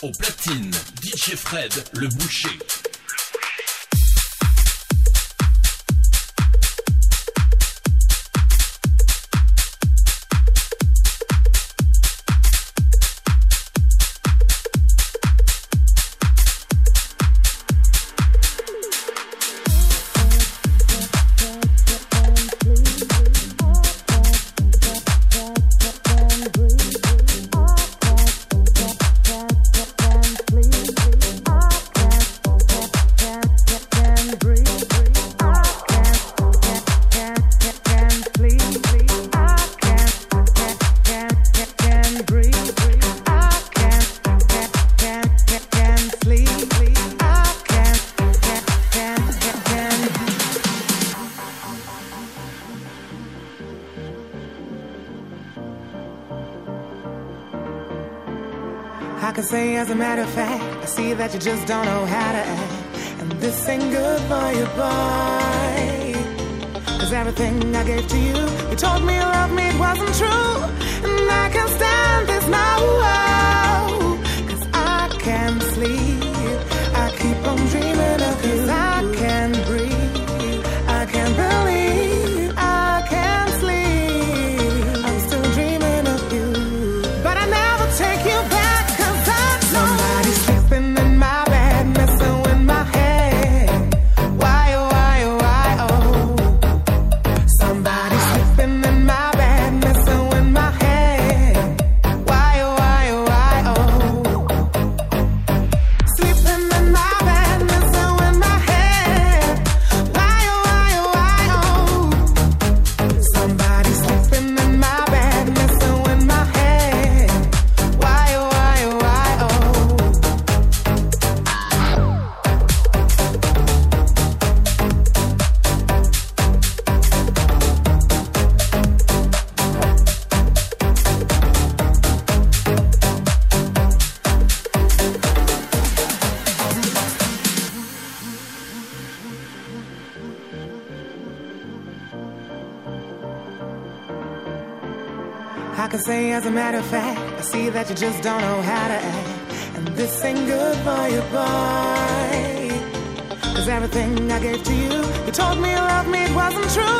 Au platine, DJ Fred, le boucher. just don't know how to act. And this ain't good for you, boy. Cause everything I gave to you, you told me you loved me, it wasn't true.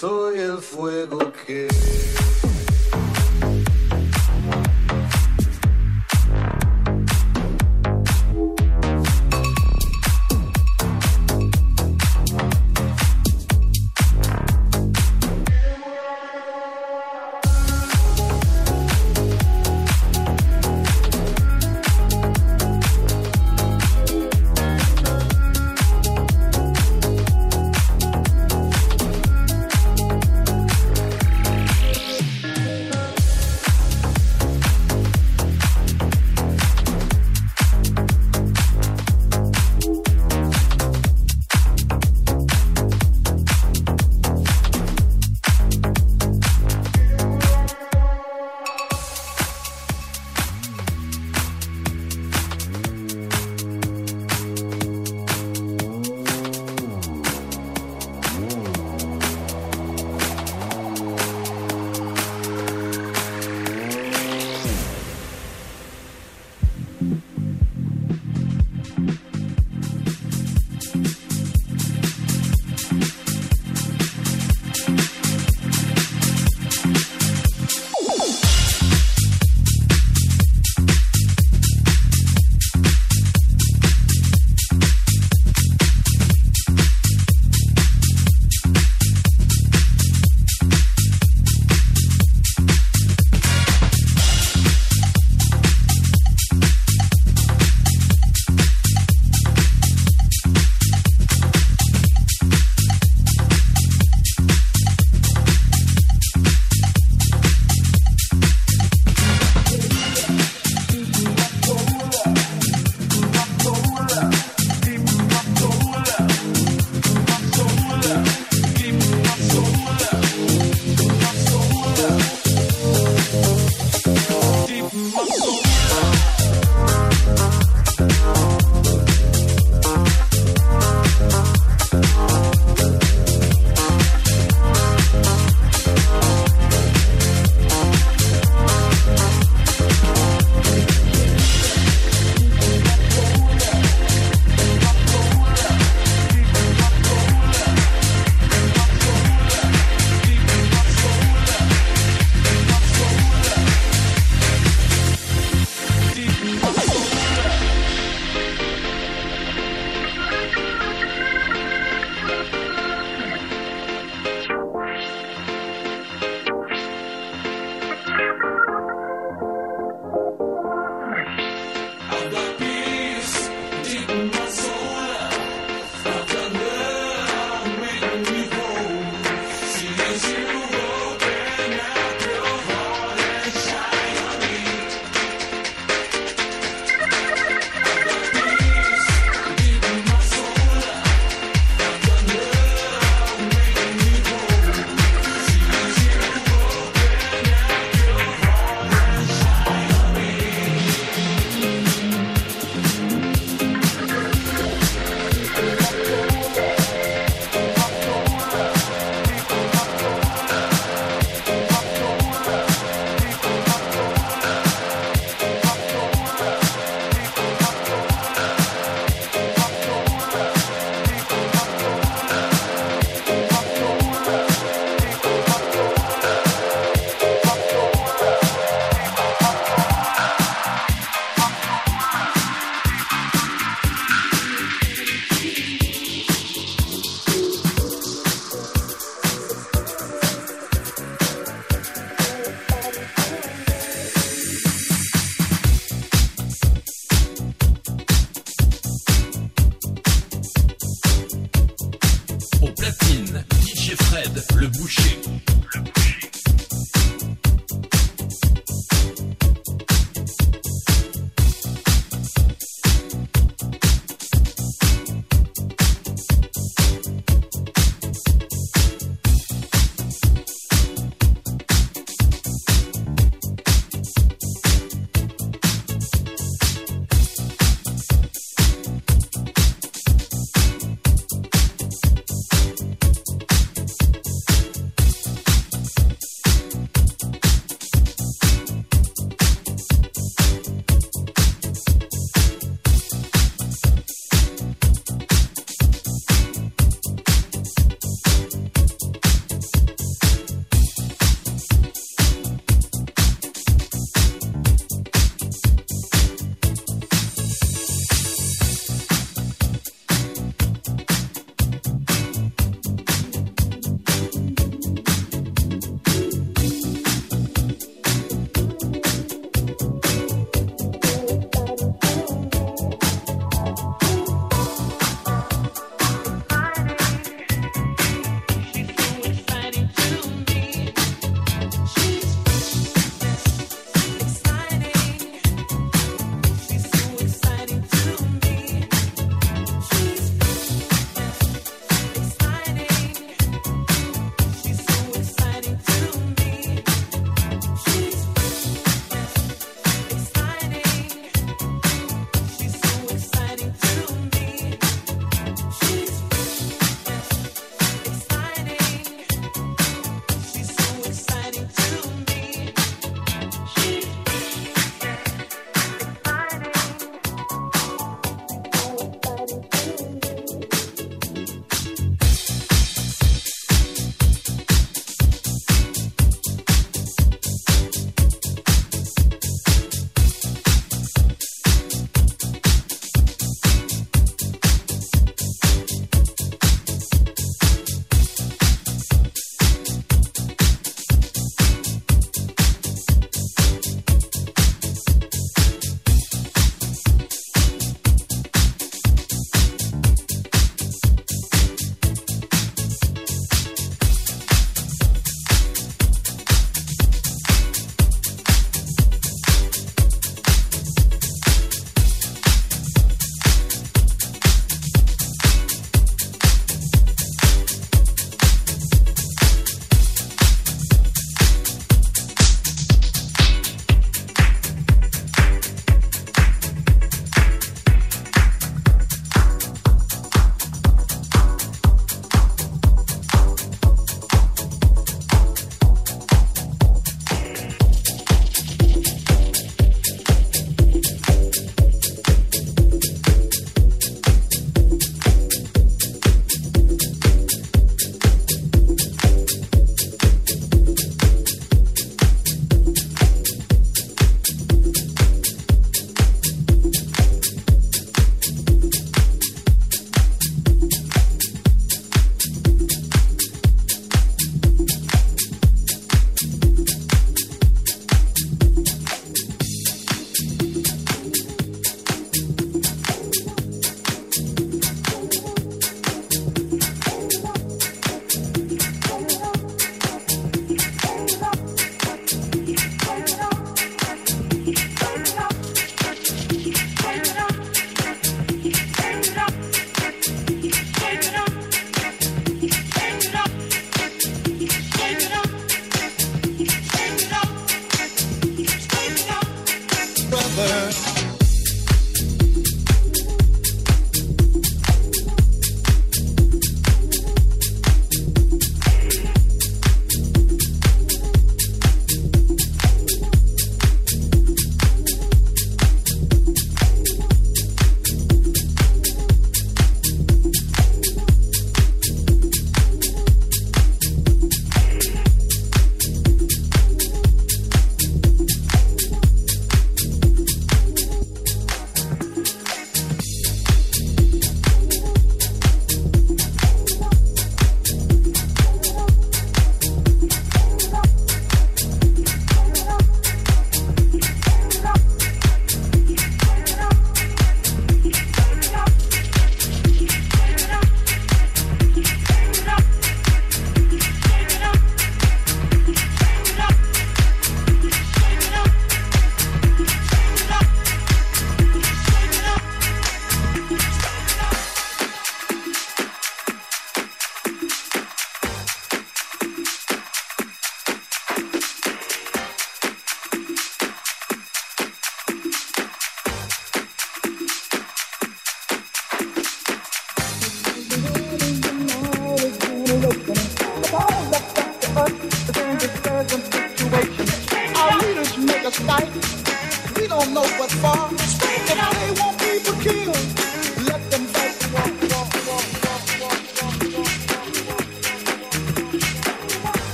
soy el fuego que...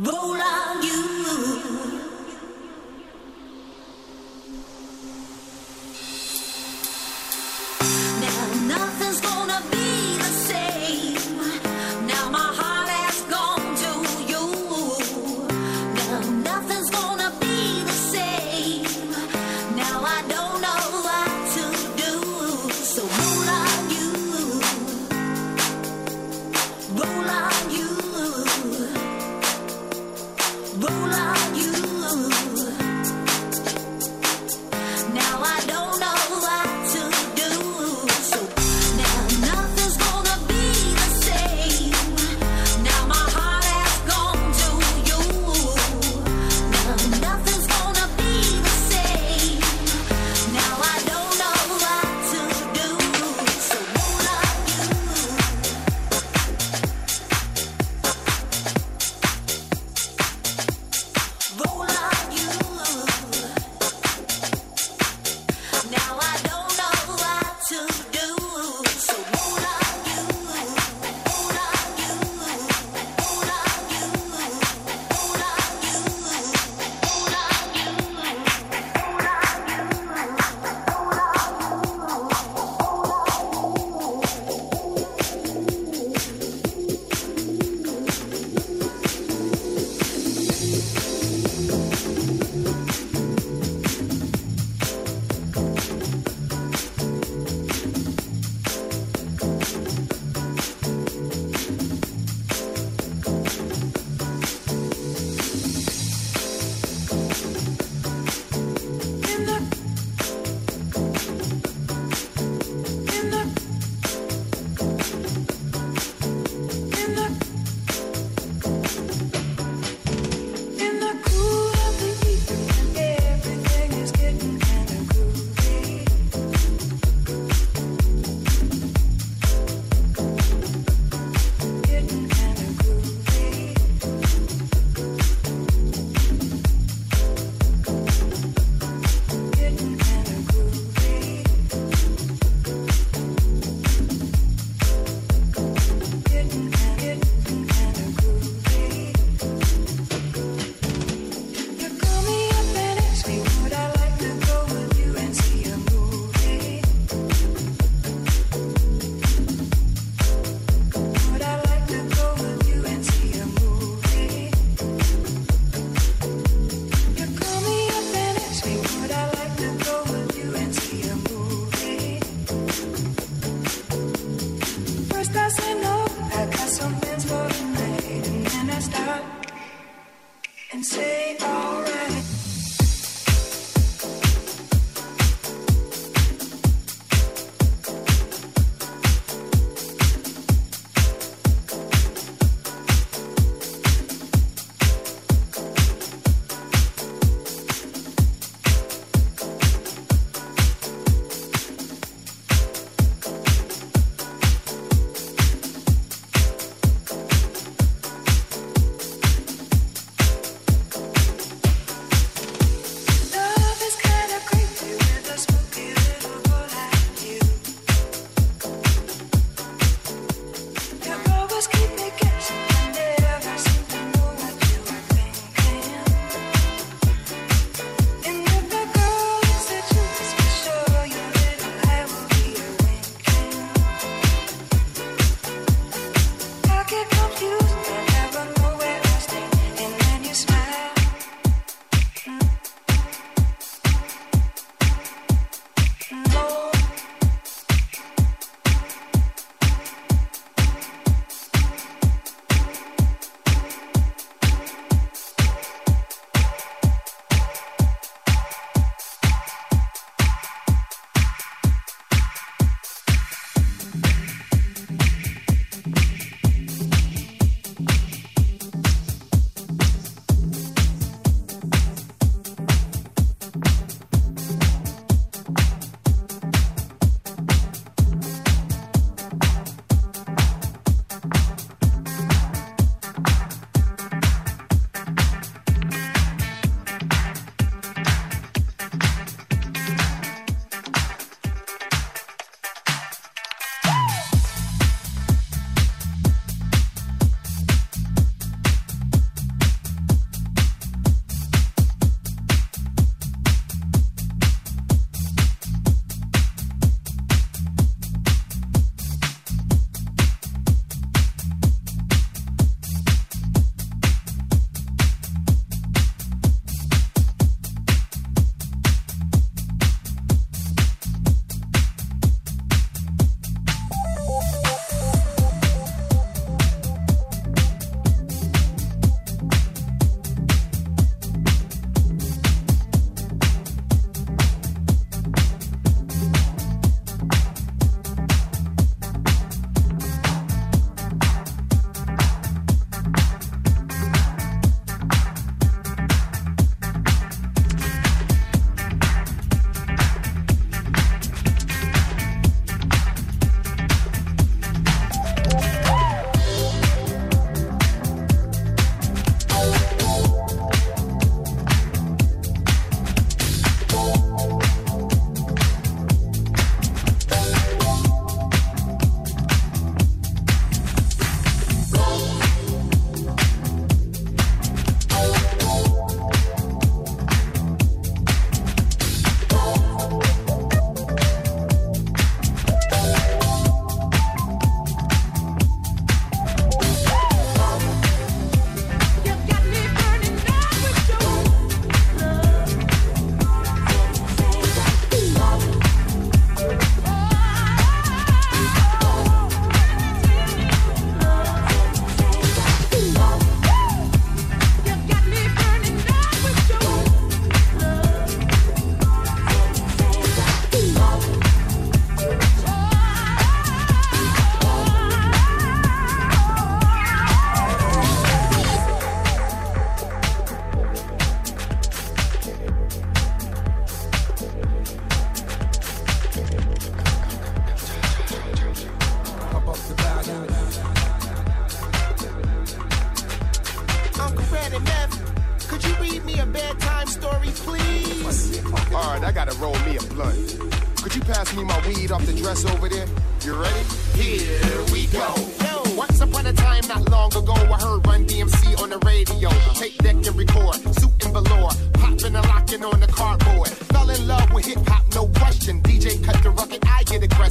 Roll on you.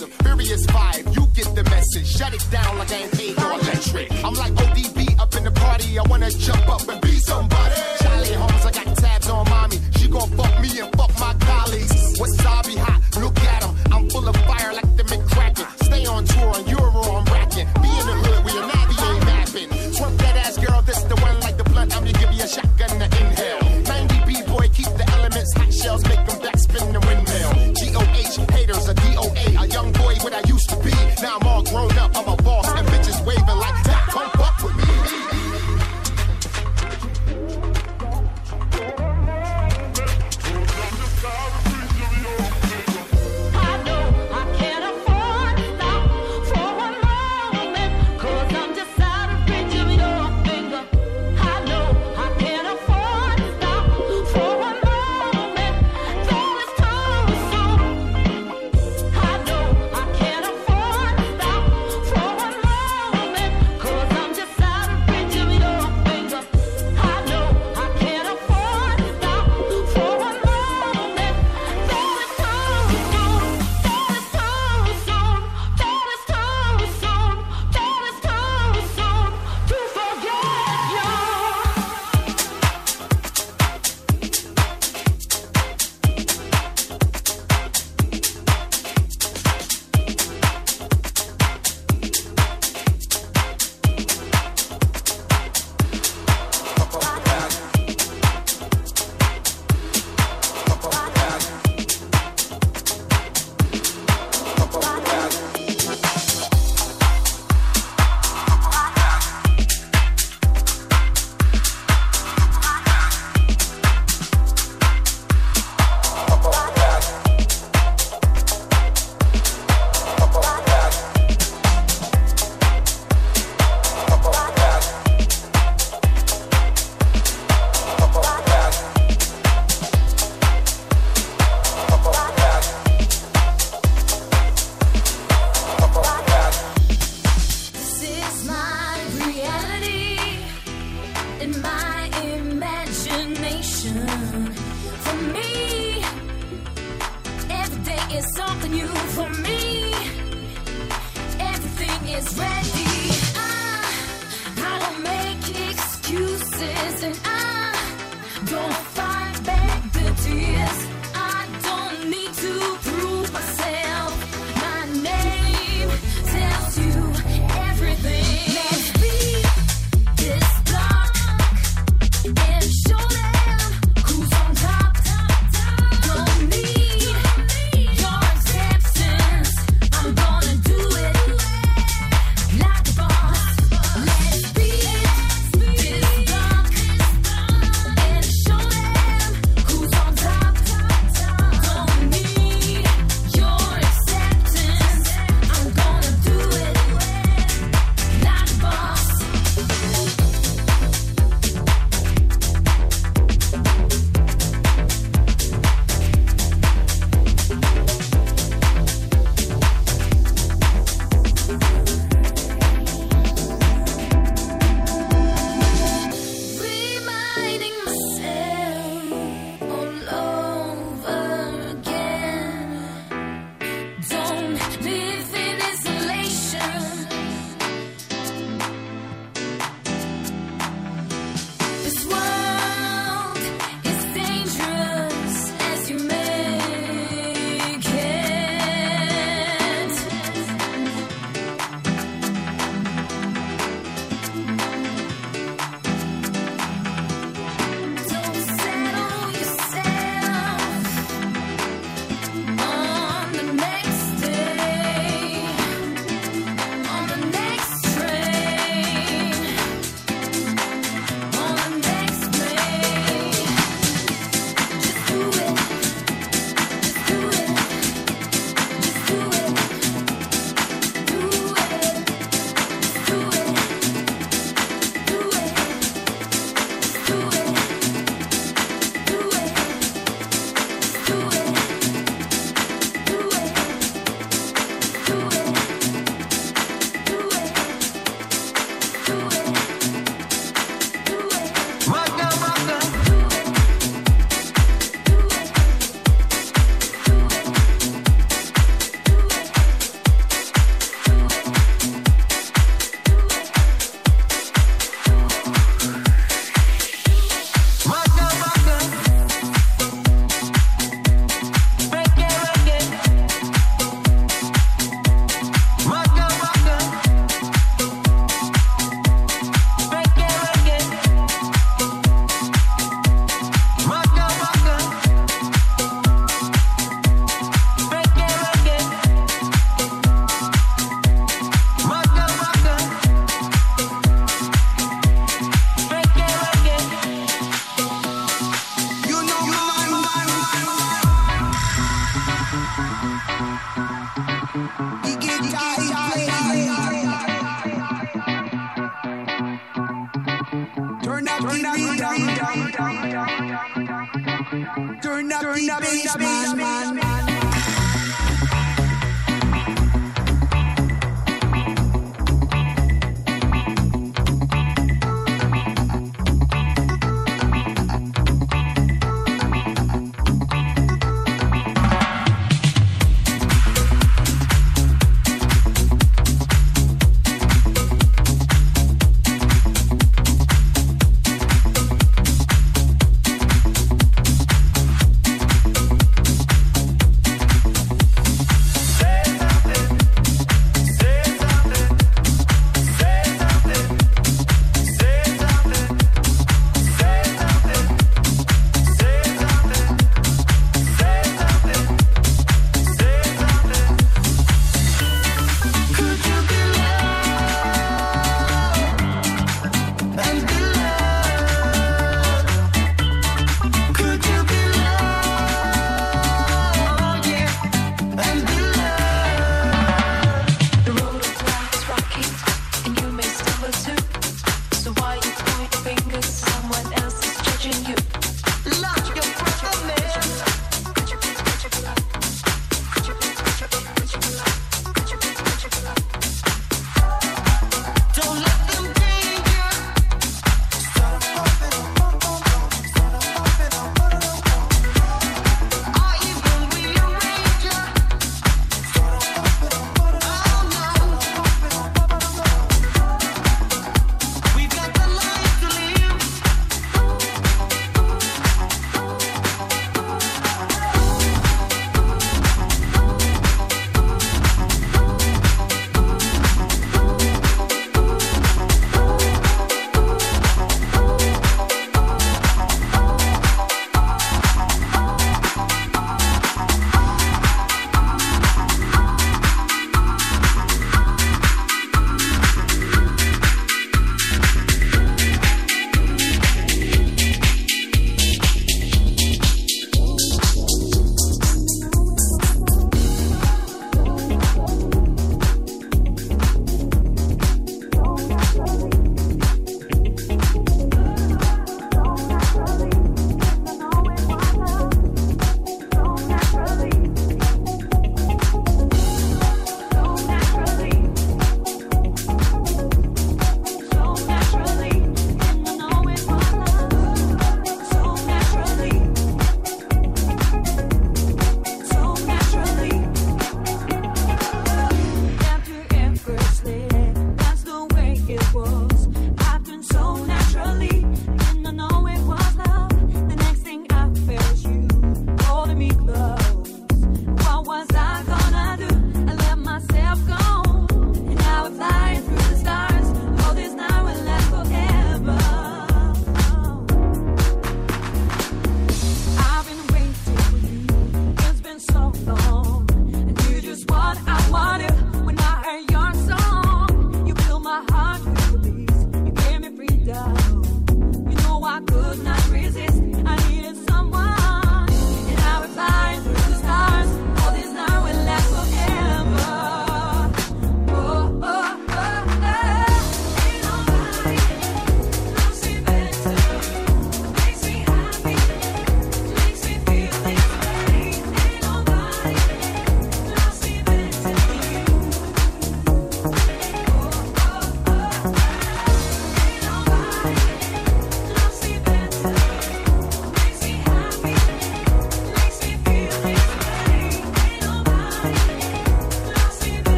ransom. Furious Five, you get the message. Shut it down like I ain't paid for electric. I'm like ODB up in the party. I wanna jump up and be somebody. Charlie Holmes, I got tabs on mommy. She gon' fuck me and fuck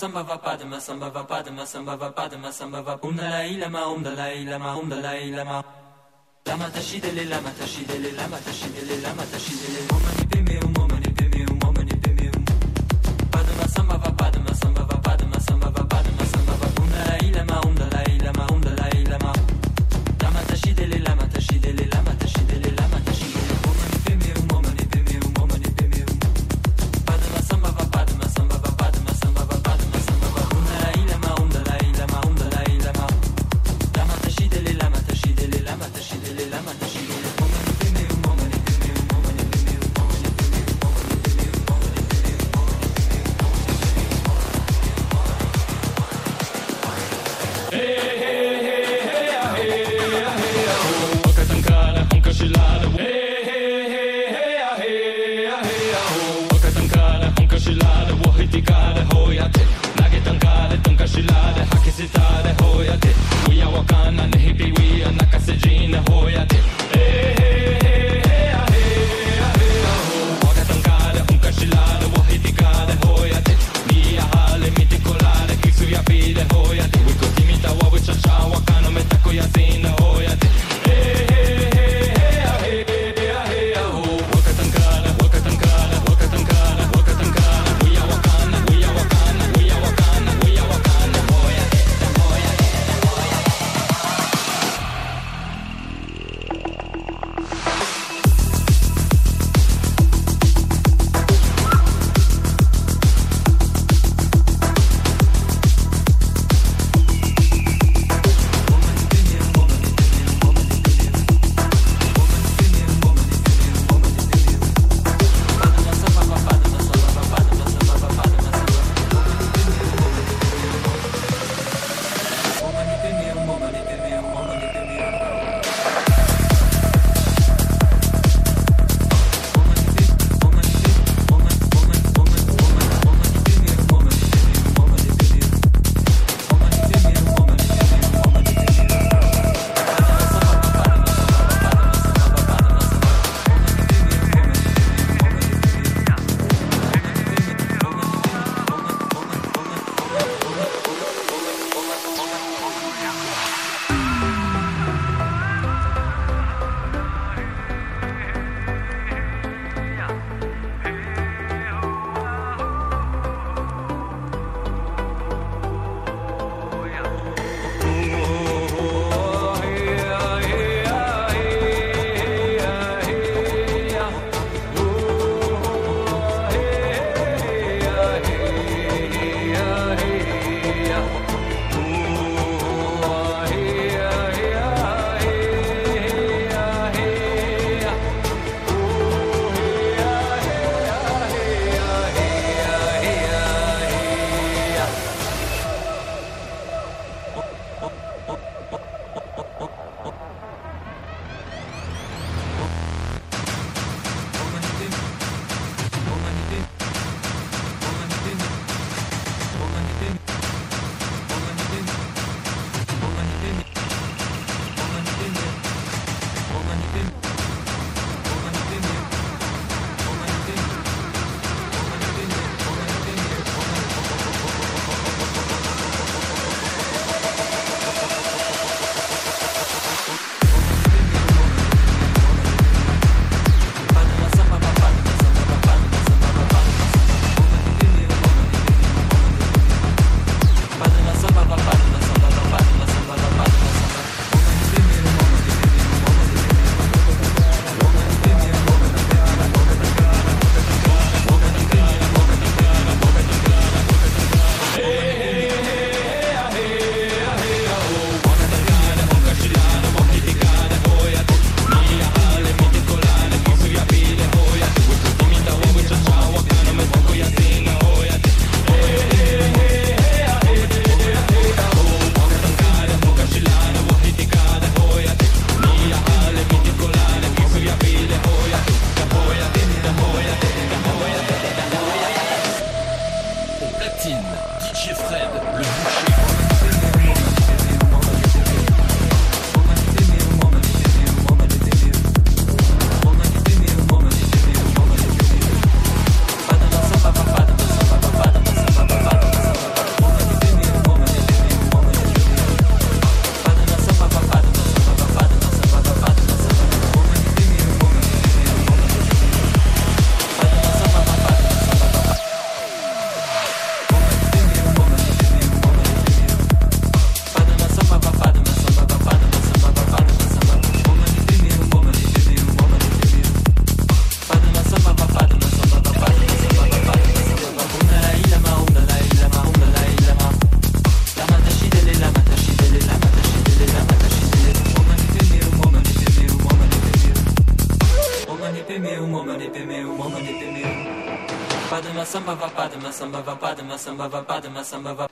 sambhava padma sambhava padma sambhava padma sambhava um dalai lama um dalai lama um dalai lama. Lama tashidele lama tashidele lama tashidele lama tashidele om mani padme sambhava padma samba